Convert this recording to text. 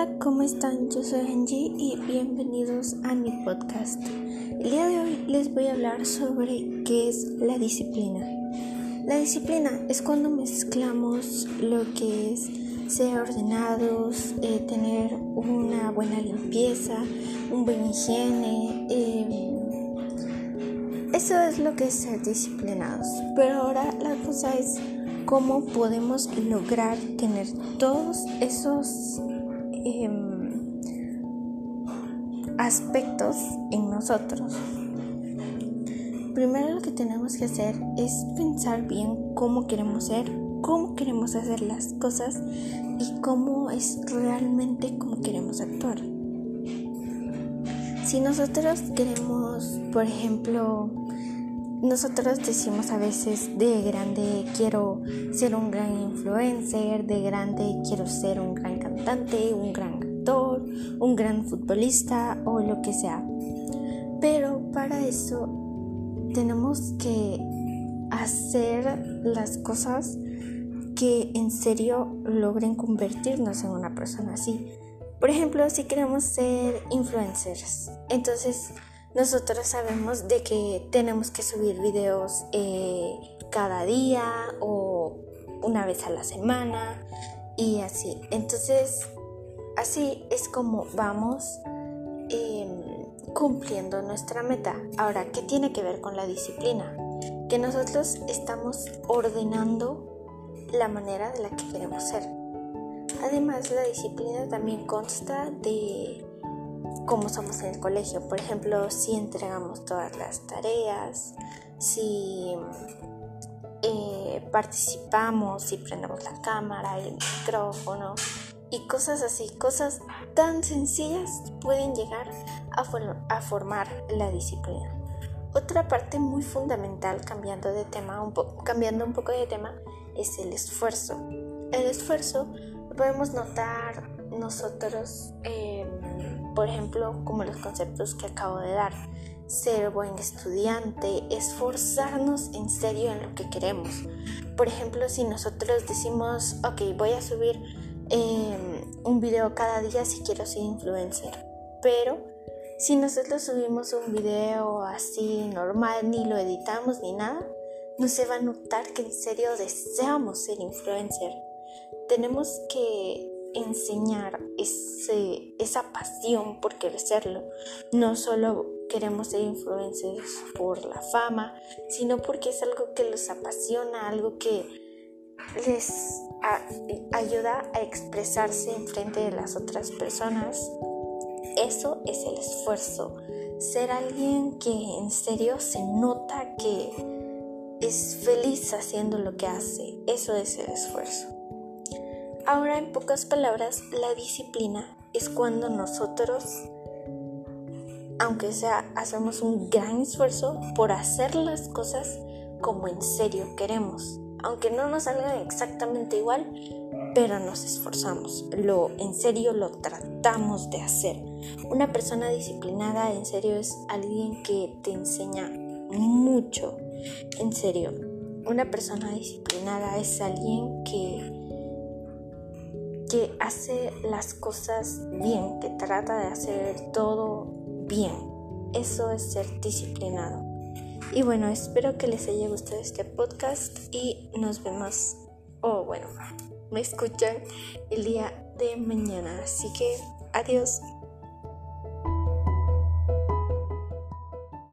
Hola, ¿cómo están? Yo soy Angie y bienvenidos a mi podcast. El día de hoy les voy a hablar sobre qué es la disciplina. La disciplina es cuando mezclamos lo que es ser ordenados, eh, tener una buena limpieza, un buen higiene. Eh, eso es lo que es ser disciplinados. Pero ahora la cosa es cómo podemos lograr tener todos esos em, aspectos en nosotros. Primero lo que tenemos que hacer es pensar bien cómo queremos ser, cómo queremos hacer las cosas y cómo es realmente cómo queremos actuar. Si nosotros queremos, por ejemplo, nosotros decimos a veces de grande quiero ser un gran influencer, de grande quiero ser un gran cantante, un gran actor, un gran futbolista o lo que sea. Pero para eso tenemos que hacer las cosas que en serio logren convertirnos en una persona así. Por ejemplo, si queremos ser influencers, entonces nosotros sabemos de que tenemos que subir videos eh, cada día o una vez a la semana y así. Entonces, así es como vamos em, cumpliendo nuestra meta. Ahora, ¿qué tiene que ver con la disciplina? Que nosotros estamos ordenando la manera de la que queremos ser. Además, la disciplina también consta de cómo somos en el colegio. Por ejemplo, si entregamos todas las tareas, si eh, participamos, si prendemos la cámara, el micrófono y cosas así, cosas tan sencillas pueden llegar a, a formar la disciplina. Otra parte muy fundamental, cambiando de tema, un cambiando un poco de tema, es el esfuerzo. El esfuerzo podemos notar nosotros. Eh, por ejemplo, como los conceptos que acabo de dar. Ser buen estudiante, esforzarnos en serio en lo que queremos. Por ejemplo, si nosotros decimos, ok, voy a subir em, un video cada día si quiero ser influencer, pero si nosotros subimos un video así normal, ni lo editamos ni nada, no se va a notar que en serio deseamos ser influencer. Tenemos que enseñar ese, esa pasión por querer serlo. No solo queremos ser influencers por la fama, sino porque es algo que los apasiona, algo que les ayuda a expresarse en frente de las otras personas. Eso es el esfuerzo. Ser alguien que en serio se nota que es feliz haciendo lo que hace. Eso es el esfuerzo. Ahora, en pocas palabras, la disciplina es cuando nosotros, aunque sea, hacemos un gran esfuerzo por hacer las cosas como en serio queremos. Aunque no nos salgan exactamente igual, pero nos esforzamos. Lo en serio lo tratamos de hacer. Una persona disciplinada en serio es alguien que te enseña mucho. En serio, una persona disciplinada es alguien que que hace las cosas bien, que trata de hacer todo bien. Eso es ser disciplinado. Y bueno, espero que les haya gustado este podcast y nos vemos, o bueno, me escuchan el día de mañana. Así que adiós.